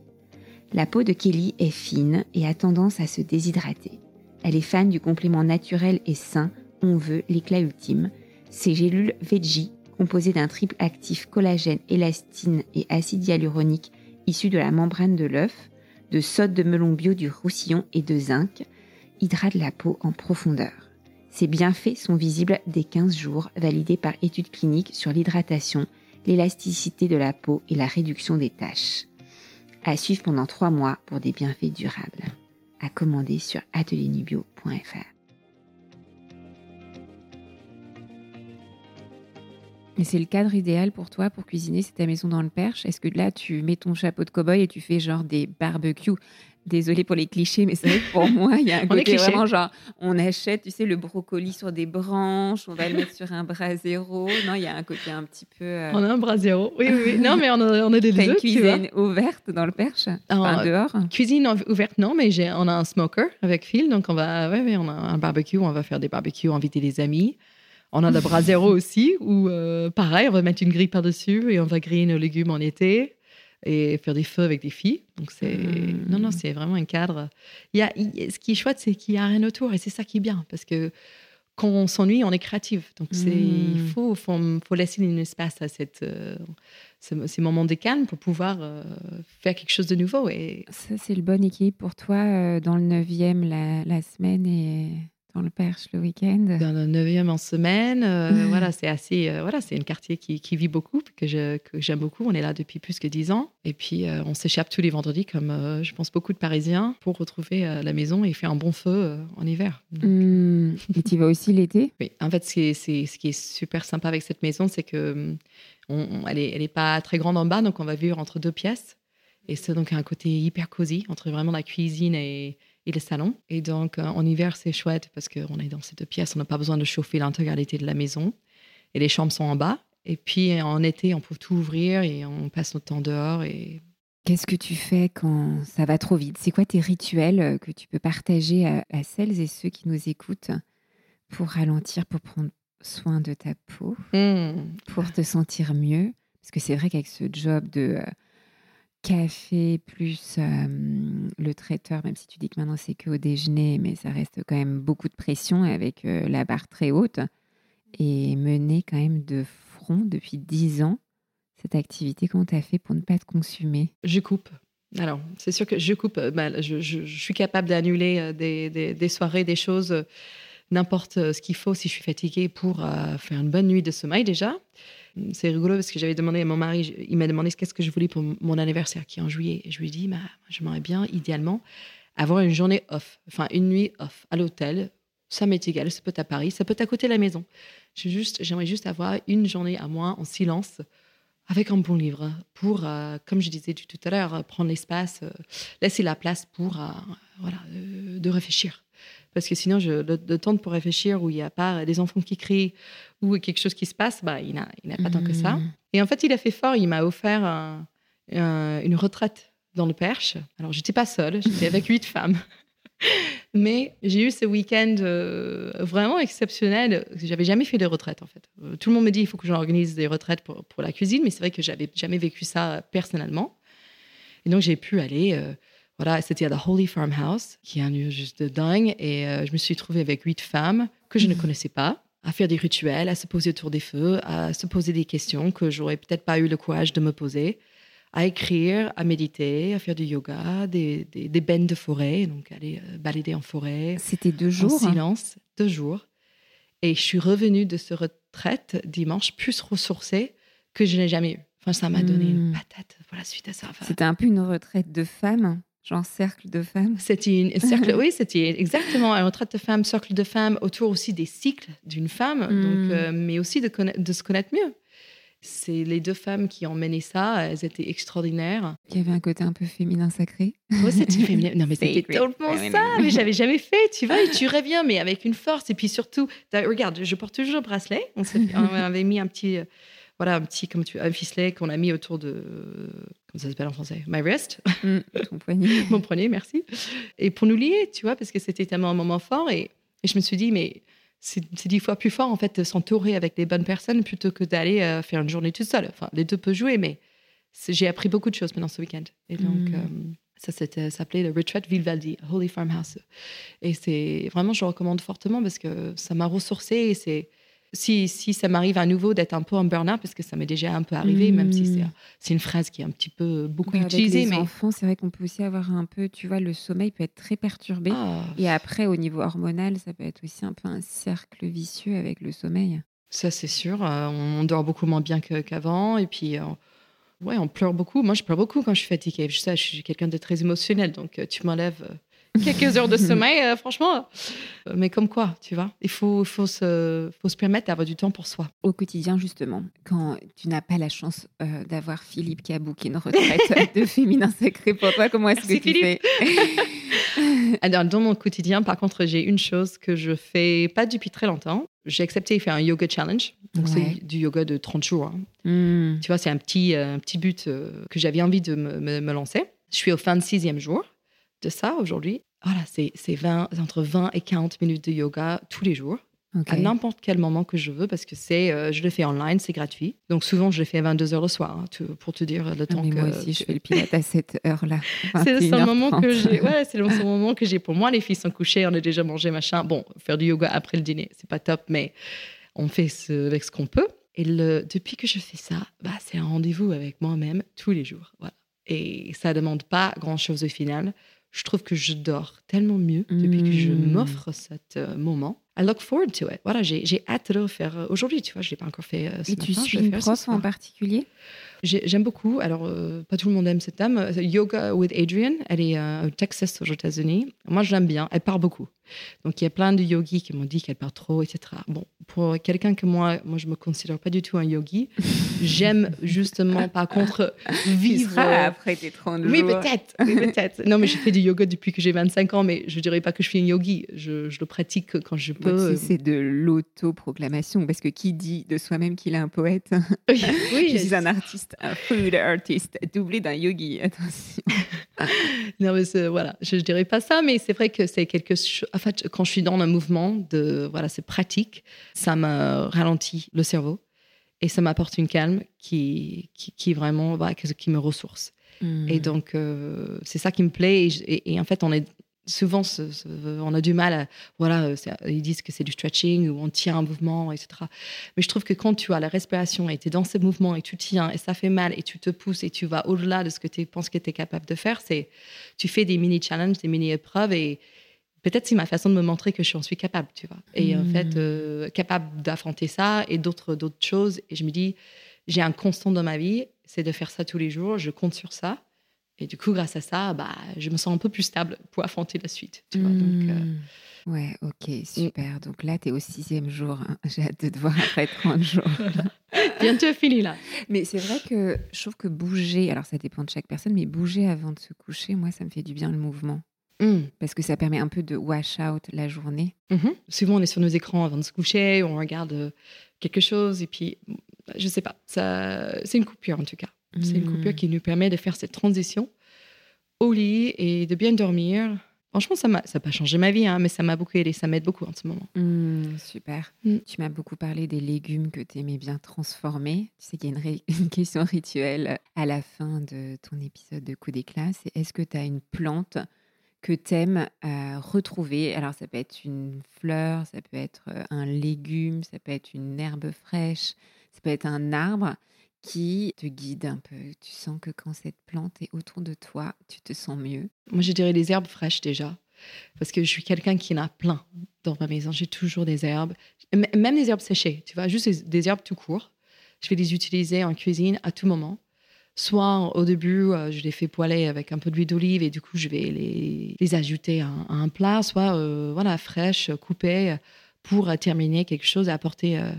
La peau de Kelly est fine et a tendance à se déshydrater. Elle est fan du complément naturel et sain, on veut l'éclat ultime. Ces gélules veggie, composées d'un triple actif collagène, élastine et acide hyaluronique issu de la membrane de l'œuf, de sode de melon bio du roussillon et de zinc, hydratent la peau en profondeur. Ces bienfaits sont visibles dès 15 jours, validés par études cliniques sur l'hydratation, l'élasticité de la peau et la réduction des taches. À suivre pendant 3 mois pour des bienfaits durables à commander sur atelierNubio.fr. C'est le cadre idéal pour toi pour cuisiner, c'est ta maison dans le Perche? Est-ce que là, tu mets ton chapeau de cow-boy et tu fais genre des barbecues? Désolée pour les clichés, mais c'est vrai que pour moi, il y a un côté vraiment genre, on achète, tu sais, le brocoli sur des branches, on va le mettre sur un brasero. Non, il y a un côté un petit peu. Euh, on a un brasero, oui, oui. Non, mais on a, on a des deux. une cuisine ouverte dans le perche, enfin, dehors? Cuisine ouverte, non, mais on a un smoker avec Phil, donc on va, ouais, ouais, on a un barbecue, on va faire des barbecues, inviter des amis. On a le brasero aussi, où euh, pareil, on va mettre une grille par-dessus et on va griller nos légumes en été et faire des feux avec des filles. Donc c'est hmm. non non, c'est vraiment un cadre. Il y a ce qui est chouette, c'est qu'il y a rien autour et c'est ça qui est bien parce que quand on s'ennuie, on est créatif. Donc, c'est, il Mm. faut, faut, faut laisser un espace à cette, euh, ce- ces moments de calme pour pouvoir euh, faire quelque chose de nouveau. Et Ça, c'est le bon équilibre pour toi euh, dans le 9e la, la semaine et dans le Perche le week-end. dans le 9e en semaine, euh, voilà, c'est assez, euh, voilà, c'est un quartier qui, qui vit beaucoup, que, je, que j'aime beaucoup. On est là depuis plus que 10 ans. Et puis, euh, on s'échappe tous les vendredis, comme je pense beaucoup de Parisiens, pour retrouver la maison et faire un bon feu en hiver. Donc, Hmm. Et tu vas aussi l'été? Oui, en fait, c'est, ce qui est super sympa avec cette maison, c'est que hum, on, on- elle, est, elle est pas très grande en bas, donc on va vivre entre deux pièces. Et c'est donc un côté hyper cosy entre vraiment la cuisine et, et le salon. Et donc, euh, en hiver, c'est chouette parce qu'on est dans ces deux pièces, on n'a pas besoin de chauffer l'intégralité de la maison. Et les chambres sont en bas. Et puis, en été, on peut tout ouvrir et on passe notre temps dehors. Et Qu'est-ce que tu fais quand ça va trop vite? C'est quoi tes rituels euh, que tu peux partager à, à celles et ceux qui nous écoutent pour ralentir, pour prendre soin de ta peau, Hum, pour te sentir mieux? Parce que c'est vrai qu'avec ce job de euh, café plus euh, le traiteur, même si tu dis que maintenant c'est que au déjeuner, mais ça reste quand même beaucoup de pression avec euh, la barre très haute et mener quand même de front depuis 10 ans cette activité, comment tu as fait pour ne pas te consumer? Je coupe. Alors, c'est sûr que je coupe. euh, bah, je, suis capable d'annuler des, soirées, des choses, n'importe ce qu'il faut si je suis fatiguée pour faire une bonne nuit de sommeil déjà. C'est rigolo parce que j'avais demandé à mon mari, il m'a demandé qu'est-ce que je voulais pour mon anniversaire qui est en juillet. Et je lui ai dit, bah, j'aimerais bien, idéalement, avoir une journée off, enfin une nuit off à l'hôtel. Ça m'est égal, ça peut être à Paris, ça peut être à côté de la maison. J'aimerais juste avoir une journée à moi en silence avec un bon livre pour, euh, comme je disais tout à l'heure, prendre l'espace, euh, laisser la place pour euh, voilà, de réfléchir. Parce que sinon, je, le, le temps pour réfléchir où il n'y a pas des enfants qui crient ou quelque chose qui se passe, bah, il n'a il pas tant que ça. Mmh. Et en fait, il a fait fort. Il m'a offert un- un- une retraite dans le Perche. Alors, j'étais pas seule, j'étais avec huit femmes. Mais j'ai eu ce week-end euh, vraiment exceptionnel. J'avais jamais fait de retraite, en fait. Euh, tout le monde me dit il faut que j'organise des retraites pour, pour la cuisine, mais c'est vrai que j'avais jamais vécu ça personnellement. Et donc, j'ai pu aller. euh, voilà, c'était à la Holy Farmhouse, qui est un lieu juste de dingue. Et euh, je me suis trouvée avec huit femmes que je ne connaissais pas, à faire des rituels, à se poser autour des feux, à se poser des questions que j'aurais peut-être pas eu le courage de me poser, à écrire, à méditer, à faire du yoga, des, des, des bains de forêt, donc aller euh, balader en forêt, C'était deux en jours. silence, deux jours. Et je suis revenue de ce retraite dimanche plus ressourcée que je n'ai jamais eu. Enfin, ça m'a donné une Mm. patate pour la suite à ça. Enfin, C'était un peu une retraite de femmes, genre cercle de femmes. C'était une un cercle, oui, c'était exactement un retraite de femmes, cercle de femmes, autour aussi des cycles d'une femme, Mm. donc, euh, mais aussi de, se connaître mieux. C'est les deux femmes qui ont mené ça, elles étaient extraordinaires. Il y avait un côté un peu féminin sacré. Ouais, c'était féminin. Non, mais c'était feminine. ça, mais j'avais jamais fait, tu vois, et tu reviens, mais avec une force. Et puis surtout, regarde, je porte toujours le bracelet. On avait mis un petit, euh, voilà, un petit, comme tu un ficelet qu'on a mis autour de, comment ça s'appelle en français, my wrist? Mm, ton poignet. Mon premier, merci. Et pour nous lier, tu vois, parce que c'était tellement un moment fort. Et, et je me suis dit, mais c'est dix fois plus fort, en fait, de s'entourer avec des bonnes personnes plutôt que d'aller euh, faire une journée toute seule. Enfin, les deux peuvent jouer, mais j'ai appris beaucoup de choses pendant ce week-end. Et donc, Mm. euh, ça s'appelait le Retreat Vivaldi, Holy Farmhouse. Et c'est vraiment, je recommande fortement parce que ça m'a ressourcée. Et c'est. Si, si ça m'arrive à nouveau d'être un peu en burn-out, parce que ça m'est déjà un peu arrivé, même si c'est Mm. c'est une phrase qui est un petit peu beaucoup Bah, avec utilisée. les mais enfants, c'est vrai qu'on peut aussi avoir un peu, tu vois, le sommeil peut être très perturbé. Ah, Et après, au niveau hormonal, ça peut être aussi un peu un cercle vicieux avec le sommeil. Ça, c'est sûr. Euh, on dort beaucoup moins bien que- qu'avant. Et puis, euh, ouais, on pleure beaucoup. Moi, je pleure beaucoup quand je suis fatiguée. Je sais, je suis quelqu'un de très émotionnel. Donc, euh, tu m'enlèves quelques heures de sommeil, euh, franchement. Euh, Mais comme quoi, tu vois, il faut, faut, se, faut se permettre d'avoir du temps pour soi. Au quotidien, justement, quand tu n'as pas la chance euh, d'avoir Philippe qui a booké une retraite de féminin sacré pour toi, comment est-ce que tu Philippe. fais Alors, dans mon quotidien, par contre, j'ai une chose que je fais pas depuis très longtemps. J'ai accepté de faire un yoga challenge. Donc, Ouais. c'est du yoga de 30 jours. hein. Hmm. Tu vois, c'est un petit, un petit but que j'avais envie de me, me- me lancer. Je suis au 26e jour de ça aujourd'hui. Voilà, c'est c'est 20 entre 20 et 40 minutes de yoga tous les jours. À n'importe quel moment que je veux parce que c'est, euh, je le fais online, c'est gratuit. Donc souvent, je le fais à 22h le soir, hein, tu- pour te dire le Ah, temps mais que. moi aussi, je fais le pilote à cette heure-là. C'est le seul moment que 21h30. j'ai. Ouais, c'est le seul moment que j'ai pour moi. Les filles sont couchées, on a déjà mangé, machin. Bon, faire du yoga après le dîner, c'est pas top, mais on fait ce, avec ce qu'on peut. Et le, depuis que je fais ça, bah, c'est un rendez-vous avec moi-même tous les jours. Voilà. Et ça demande pas grand-chose au final. Je trouve que je dors tellement mieux depuis que je Mm. m'offre cet euh, moment. I look forward to it. Voilà, j'ai j'ai hâte de le faire euh, aujourd'hui. Tu vois, je l'ai pas encore fait euh, ce Et tu matin, je suis une prof en particulier? J'ai- J'aime beaucoup. Alors, euh, pas tout le monde aime cette dame. Yoga with Adrian. Elle est euh, au Texas, aux États-Unis. Moi, je l'aime bien. Elle parle beaucoup. Donc, il y a plein de yogis qui m'ont dit qu'elle parle trop, etc. Bon, pour quelqu'un que moi, moi, je me considère pas du tout un yogi. J'aime justement, par contre, Tu vivre. euh, après tes 30 oui, jours. peut-être. Oui, peut-être. Non, mais je fais du yoga depuis que j'ai 25 ans, mais je dirais pas que je suis une yogi. Je, je le pratique quand je Sais, c'est de l'autoproclamation, parce que qui dit de soi-même qu'il est un poète? Oui, Je suis un artiste, un food artist, doublé d'un yogi. Attention. Non, mais voilà, je ne dirais pas ça, mais c'est vrai que c'est quelque chose. En fait, quand je suis dans un mouvement de voilà, c'est pratique, ça me ralentit le cerveau et ça m'apporte une calme qui, qui, qui vraiment voilà, qui me ressource. Hmm. Et donc, euh, c'est ça qui me plaît. Et, je- et- et en fait, on est souvent, ce- ce- on a du mal à. Voilà, euh, c'est- ils disent que c'est du stretching ou on tient un mouvement, etc. Mais je trouve que quand tu as la respiration et tu es dans ce mouvement et tu tiens et ça fait mal et tu te pousses et tu vas au-delà de ce que tu penses que tu es capable de faire, c'est tu fais des mini-challenges, des mini-épreuves et peut-être c'est ma façon de me montrer que je suis capable, tu vois. Et en fait, euh, capable d'affronter ça et d'autres d'autres choses. Et je me dis, j'ai un constant dans ma vie, c'est de faire ça tous les jours, je compte sur ça. Et du coup, grâce à ça, bah, je me sens un peu plus stable pour affronter la suite. Tu vois, donc, euh, Hmm. Ouais, ok, super. Donc là, tu es au sixième jour. hein. J'ai hâte de te voir après 30 jours. bientôt fini là. Mais c'est vrai que je trouve que bouger, alors ça dépend de chaque personne, mais bouger avant de se coucher, moi, ça me fait du bien le mouvement. Mm. Parce que ça permet un peu de wash out la journée. Mhm. Souvent, on est sur nos écrans avant de se coucher, on regarde euh, quelque chose et puis, je sais pas, ça, c'est une coupure en tout cas. C'est une coupure qui nous permet de faire cette transition au lit et de bien dormir. Franchement, ça n'a pas changé ma vie, hein, mais ça m'a beaucoup aidé, ça m'aide beaucoup en ce moment. Hmm, super. Mm. Tu m'as beaucoup parlé des légumes que tu aimais bien transformer. Tu sais qu'il y a une, question rituelle à la fin de ton épisode de Coup d'éclat. C'est est-ce que tu as une plante que tu aimes retrouver? Alors, ça peut être une fleur, ça peut être euh, un légume, ça peut être une herbe fraîche, ça peut être un arbre qui te guide un peu. Tu sens que quand cette plante est autour de toi, tu te sens mieux. Moi, je dirais les herbes fraîches déjà, parce que je suis quelqu'un qui en a plein dans ma maison. J'ai toujours des herbes, même des herbes séchées, tu vois, juste des, herbes tout court. Je vais les utiliser en cuisine à tout moment. Soit au début, euh, je les fais poêler avec un peu d'huile d'olive et du coup, je vais les, les ajouter à, un- plat, soit euh, voilà, fraîches, coupées, pour terminer quelque chose et apporter euh,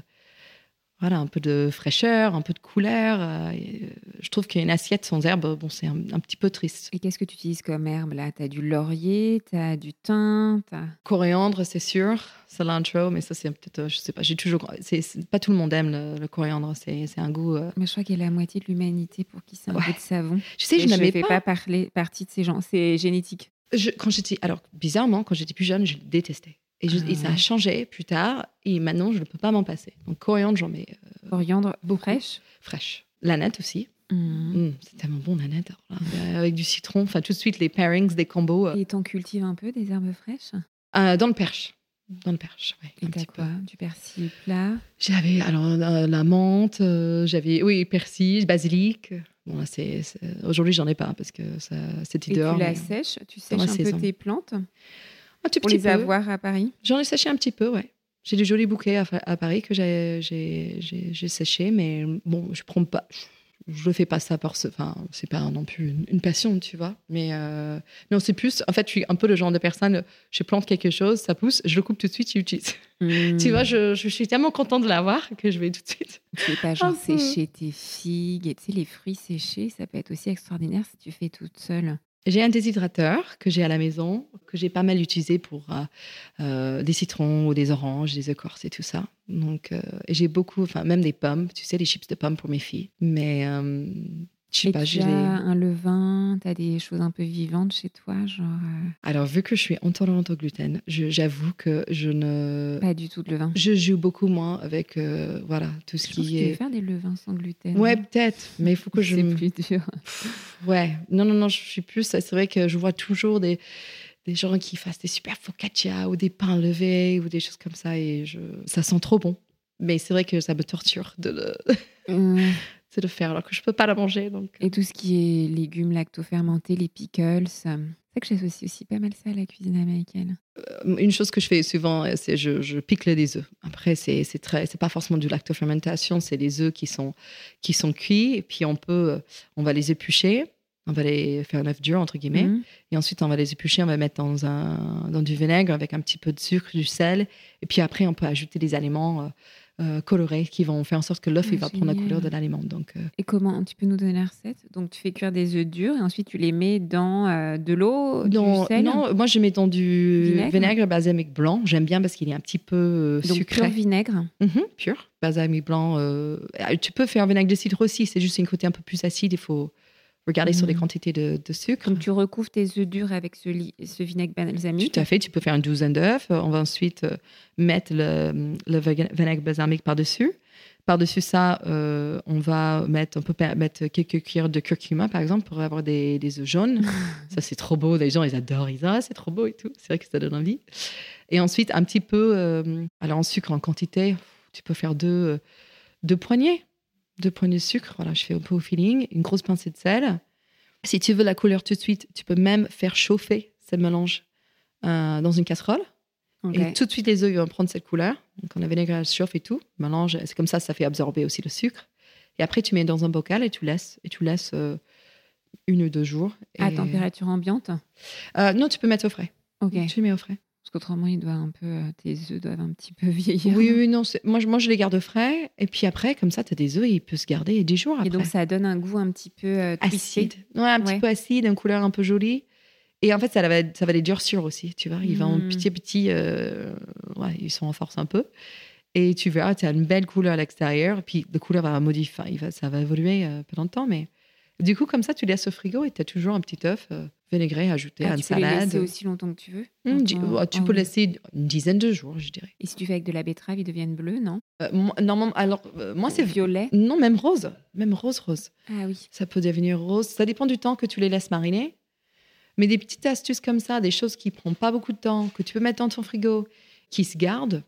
voilà, un peu de fraîcheur, un peu de couleur. euh, euh, je trouve qu'une assiette sans herbe, bon, c'est un, un petit peu triste. Et qu'est-ce que tu utilises comme herbe là? Tu as du laurier, tu as du thym, tu Coriandre, c'est sûr. Cilantro, mais ça, c'est peut-être, euh, je sais pas, j'ai toujours. c'est- pas tout le monde aime le, le coriandre, c'est un goût. euh, Mais je crois qu'il y a la moitié de l'humanité pour qui c'est un Ouais. peu de savon. Je sais, Et je n'avais fais pas. pas, parler, partie de ces gens. C'est génétique. je- quand j'étais, alors bizarrement, quand j'étais plus jeune, je le détestais. Et, je- Ah et ça a ouais. changé plus tard. Et maintenant, je ne peux pas m'en passer. Donc coriandre, j'en mets euh, Coriandre Beaucoup. fraîche. fraîche. L'aneth aussi. Mhm. Mm, c'est tellement bon alors là, avec du citron. Enfin, tout de suite les pairings, des combos euh, Et t'en cultives un peu des herbes fraîches? Euh, dans le perche. Dans le perche, Et un petit peu. quoi? Du persil plat? J'avais alors euh, la menthe, euh, j'avais oui persil, basilic. Bon là c'est aujourd'hui j'en ai pas parce que ça c'était Et dehors. tu la mais- sèches? Tu sèches la un peu saison. tes plantes? Un tout pour petit les peu. avoir à Paris J'en ai séché un petit peu, ouais. J'ai des jolis bouquets à, Paris que j'ai j'ai j'ai- j'ai séché, mais bon je prends pas. Je, je fais pas ça par ce. Enfin c'est pas non plus une, une passion, tu vois. Mais euh, non c'est plus. En fait je suis un peu le genre de personne. Je plante quelque chose, ça pousse, je le coupe tout de suite, j'utilise. Tu vois, je, je suis tellement contente de l'avoir que je vais tout de suite. Tu fais pas genre sécher tes figues et tu sais les fruits séchés, ça peut être aussi extraordinaire si tu fais toute seule. J'ai un déshydrateur que j'ai à la maison, que j'ai pas mal utilisé pour euh, euh, des citrons ou des oranges, des écorces et tout ça. Donc, euh, j'ai beaucoup, enfin, même des pommes, tu sais, les chips de pommes pour mes filles. Mais Je sais pas, j'ai un levain, tu as des choses un peu vivantes chez toi, genre euh, Alors, vu que je suis intolérante au gluten, j'avoue que je ne. pas du tout de levain. Je joue beaucoup moins avec euh, voilà, tout ce Je pense que qui tu veux est. faire des levains sans gluten. Ouais, peut-être, mais il faut que je. C'est plus dur. Ouais, non, non, non, je suis plus. C'est vrai que je vois toujours des, des gens qui fassent des super focaccia ou des pains levés ou des choses comme ça et je, ça sent trop bon. Mais c'est vrai que ça me torture de le, Ouais. de faire alors que je peux pas la manger. Donc. Et tout ce qui est légumes lacto-fermentés, les pickles. euh, C'est vrai que j'associe aussi pas mal ça à la cuisine américaine. Euh, Une chose que je fais souvent, euh, c'est je, je pique des œufs. Après, c'est c'est très, c'est pas forcément du lactofermentation, c'est les œufs qui sont qui sont cuits et puis on peut, euh, on va les éplucher, on va les faire un œuf dur entre guillemets. Mhm. Et ensuite, on va les éplucher, on va mettre dans, un, dans du vinaigre avec un petit peu de sucre, du sel. Et puis après, on peut ajouter des aliments euh, euh, colorés qui vont faire en sorte que l'œuf Ah, va prendre la couleur de l'aliment. Donc, euh, Et comment Tu peux nous donner la recette? Donc, tu fais cuire des œufs durs et ensuite tu les mets dans euh, de l'eau, non, du sel. non, moi je mets dans du Vinaigre vinaigre, balsamique blanc. J'aime bien parce qu'il est un petit peu Donc, sucré. pur vinaigre. Mhm, pur. Balsamique blanc. ah, tu peux faire un vinaigre de cidre aussi. C'est juste un côté un peu plus acide. Il faut regarder sur les Mhm. quantités de, de sucre. Donc, tu recouvres tes œufs durs avec ce, li- ce vinaigre balsamique. Tout à fait. Tu peux faire une douzaine d'œufs. On va ensuite euh, mettre le, vinaigre balsamique par-dessus. Par-dessus ça, euh, on va mettre, on peut mettre quelques cuillères de curcuma, par exemple, pour avoir des, des œufs jaunes. ça, c'est trop beau. Les gens, ils adorent. Ils disent, ah, c'est trop beau et tout. C'est vrai que ça donne envie. Et ensuite, un petit peu, euh, alors en sucre en quantité, tu peux faire deux, deux poignées. Deux poignées de sucre. Voilà, je fais un peu au feeling. Une grosse pincée de sel. Si tu veux la couleur tout de suite, tu peux même faire chauffer ce mélange euh, dans une casserole. Et tout de suite, les œufs ils vont prendre cette couleur. Donc, on a vinaigre se chauffe et tout. Mélange. C'est comme ça, ça fait absorber aussi le sucre. Et après, tu mets dans un bocal et tu laisses. Et tu laisses euh, une ou deux jours. À température ambiante Euh, non, tu peux mettre au frais. Ok. Tu mets au frais. Qu'autrement, il doit un peu, euh, tes œufs doivent un petit peu vieillir. Oui, oui, non. Moi, je, moi, je les garde frais. Et puis après, comme ça, tu as des œufs et ils peuvent se garder 10 jours après. Et donc, ça donne un goût un petit peu euh, acide. Ouais, un petit peu acide, une couleur un peu jolie. Et en fait, ça va, ça va les durcir aussi, tu vois. Ils vont Mm. petit à petit, euh, ouais, ils sont en force un peu. Et tu verras, tu as une belle couleur à l'extérieur. Puis la couleur va modifier, il va, ça va évoluer pendant le temps. Mais du coup, comme ça, tu laisses au frigo et tu as toujours un petit œuf euh, vinaigré ajouté Ah, à une tu peux les salade. laisser aussi longtemps que tu veux. En- ouais, tu en- peux laisser une dizaine de jours, je dirais. Et si tu fais avec de la betterave, ils deviennent bleus, non? Euh, moi- normalement, alors, euh, moi, c'est violet. Non, même rose. Même rose, rose. Ah oui. Ça peut devenir rose. Ça dépend du temps que tu les laisses mariner. Mais des petites astuces comme ça, des choses qui ne prennent pas beaucoup de temps, que tu peux mettre dans ton frigo, qui se gardent,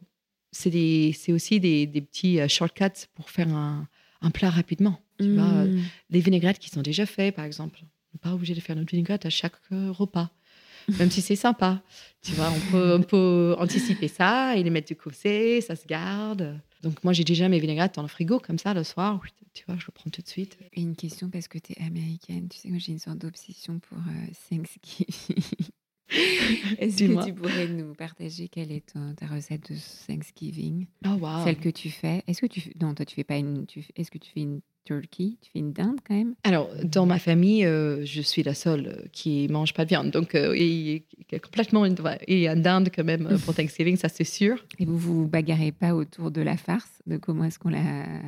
c'est aussi des, des petits euh, shortcuts pour faire un, un plat rapidement. Tu vois, euh, Mm. les vinaigrettes qui sont déjà faites, par exemple. On n'est pas obligé de faire notre vinaigrette à chaque euh, repas, même si c'est sympa. Tu vois, on peut, on peut anticiper ça et les mettre de côté, ça se garde. Donc moi, j'ai déjà mes vinaigrettes dans le frigo, comme ça, le soir. Tu vois, je le prends tout de suite. Une question parce que tu es américaine. Tu sais, moi j'ai une sorte d'obsession pour euh, Thanksgiving. Est-ce que tu pourrais nous partager quelle est ton- ta recette de Thanksgiving? Oh, wow. Celle que tu fais. Est-ce que tu non toi tu fais pas une tu est-ce que tu fais une turkey Tu fais une dinde quand même Alors, dans ma famille, euh, je suis la seule euh, qui mange pas de viande. Donc, euh, il y a complètement une, il y a une dinde quand même pour Thanksgiving, ça c'est sûr. Et vous vous bagarrez pas autour de la farce? De comment est-ce qu'on la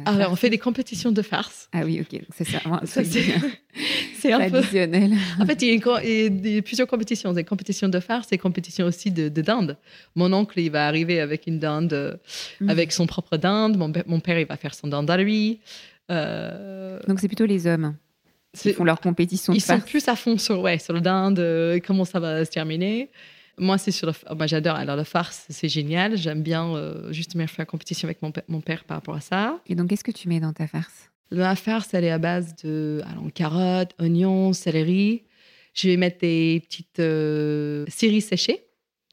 Alors, on farce fait des compétitions de farce. Ah oui, ok. C'est ça. Ça, c'est un peu. En fait, il y a, il y plusieurs compétitions. Des compétitions de farce et compétitions aussi de, de dinde. Mon oncle, il va arriver avec une dinde, Mhm. avec son propre dinde. Mon père, il va faire son dinde à lui. Euh, Donc c'est plutôt les hommes qui font leur compétition de Ils sont farce. plus à fond sur, ouais, sur le dinde, euh, comment ça va se terminer. Moi, c'est sur le, moi, j'adore. Alors, la farce, c'est génial. J'aime bien euh, justement faire compétition avec mon, père- mon père par rapport à ça. Et donc qu'est-ce que tu mets dans ta farce? La farce, elle est à base de alors, carottes, oignons, céleri. Je vais mettre des petites euh, séchées,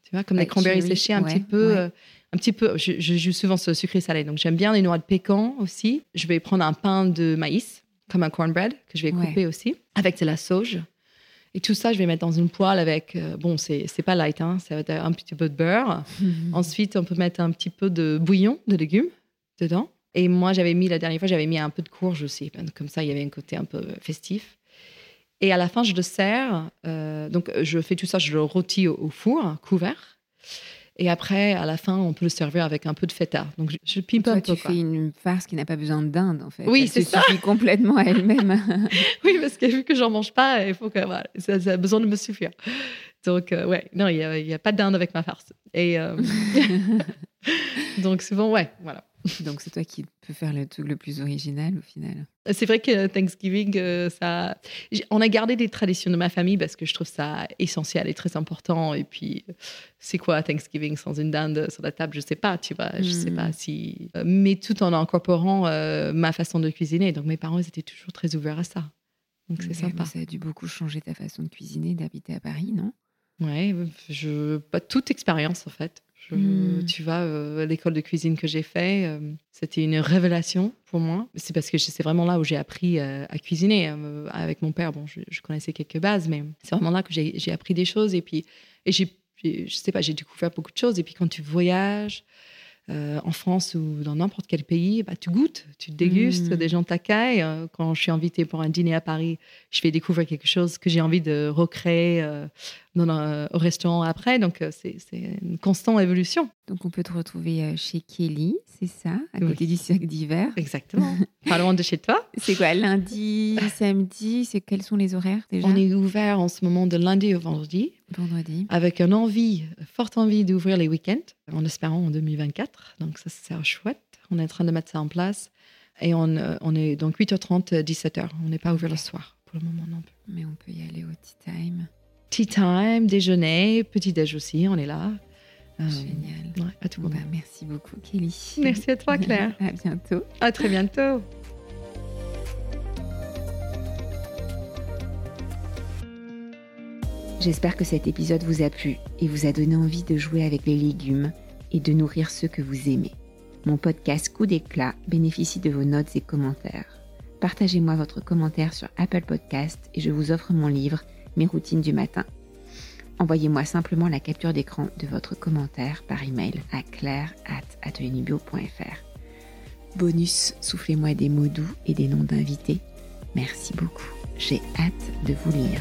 tu vois, comme Ouais, des cranberries séchées, un ouais, petit peu. ouais. euh, un petit peu, je, je joue souvent sur le sucré salé, donc j'aime bien les noix de pécan aussi. Je vais prendre un pain de maïs, comme un cornbread, que je vais Ouais. couper aussi, avec de la sauge. Et tout ça, je vais mettre dans une poêle avec, euh, bon, c'est pas light, hein, ça va être un petit peu de beurre. Ensuite, on peut mettre un petit peu de bouillon de légumes dedans. Et moi, j'avais mis, la dernière fois, j'avais mis un peu de courge aussi. Comme ça, il y avait un côté un peu festif. Et à la fin, je le sers. euh, donc, je fais tout ça, je le rôtis au, au four, couvert. Et après, à la fin, on peut le servir avec un peu de feta. Donc, je, je pimpe Toi, un peu. tu quoi. fais une farce qui n'a pas besoin de dinde, en fait. Oui, c'est ça. suffit complètement à elle-même. Oui, parce que vu que j'en mange pas, il faut que voilà, ça, ça a besoin de me suffire. Donc, euh, ouais, non, il n'y a pas de dinde avec ma farce. Et euh, donc, souvent, ouais, voilà. Donc, c'est toi qui peux faire le truc le plus original, au final. C'est vrai que Thanksgiving, euh, ça, on a gardé des traditions de ma famille parce que je trouve ça essentiel et très important. Et puis, euh, c'est quoi Thanksgiving sans une dinde sur la table? Je sais pas, tu vois. Je sais pas si. euh, Mais tout en incorporant euh, ma façon de cuisiner. Donc, mes parents, ils étaient toujours très ouverts à ça. Donc, c'est sympa. Ça a dû beaucoup changer ta façon de cuisiner, d'habiter à Paris, non? Ouais, je pas toute expérience en fait. Je- Mm. Tu vois, euh, l'école de cuisine que j'ai fait, euh, c'était une révélation pour moi. C'est parce que c'est vraiment là où j'ai appris euh, à cuisiner euh, avec mon père. Bon, je, je connaissais quelques bases, mais c'est vraiment là que j'ai appris des choses et puis et j'ai je sais pas, j'ai découvert beaucoup de choses. Et puis quand tu voyages en France ou dans n'importe quel pays, bah, tu goûtes, tu dégustes, Mm. des gens t'accueillent. Quand je suis invitée pour un dîner à Paris, je fais découvrir quelque chose que j'ai envie de recréer dans un- au restaurant après. Donc euh, c'est une constante évolution. Donc, on peut te retrouver euh, chez Kelly, c'est ça, à Oui. côté du cirque d'hiver. Exactement. Pas loin de chez toi. C'est quoi, lundi, samedi C'est Quels sont les horaires déjà? On est ouvert en ce moment de lundi au vendredi Vendredi. avec une envie, forte envie d'ouvrir les week-ends en espérant en 2024. Donc ça, c'est chouette. On est en train de mettre ça en place. Et on, euh, on est donc 8h30, 17h. On n'est pas ouvert le soir pour le moment non plus. Mais on peut y aller au tea time. Tea time, déjeuner, petit déj aussi, on est là. Euh, Génial. ouais, à tout Bon, moment. bah, merci beaucoup, Kelly. Merci à toi, Claire. à bientôt. À très bientôt. J'espère que cet épisode vous a plu et vous a donné envie de jouer avec les légumes et de nourrir ceux que vous aimez. Mon podcast Coup d'éclat bénéficie de vos notes et commentaires. Partagez-moi votre commentaire sur Apple Podcast et je vous offre mon livre Mes routines du matin. Envoyez-moi simplement la capture d'écran de votre commentaire par email à claire@ateliernubio.fr. Bonus, soufflez-moi des mots doux et des noms d'invités. Merci beaucoup. J'ai hâte de vous lire.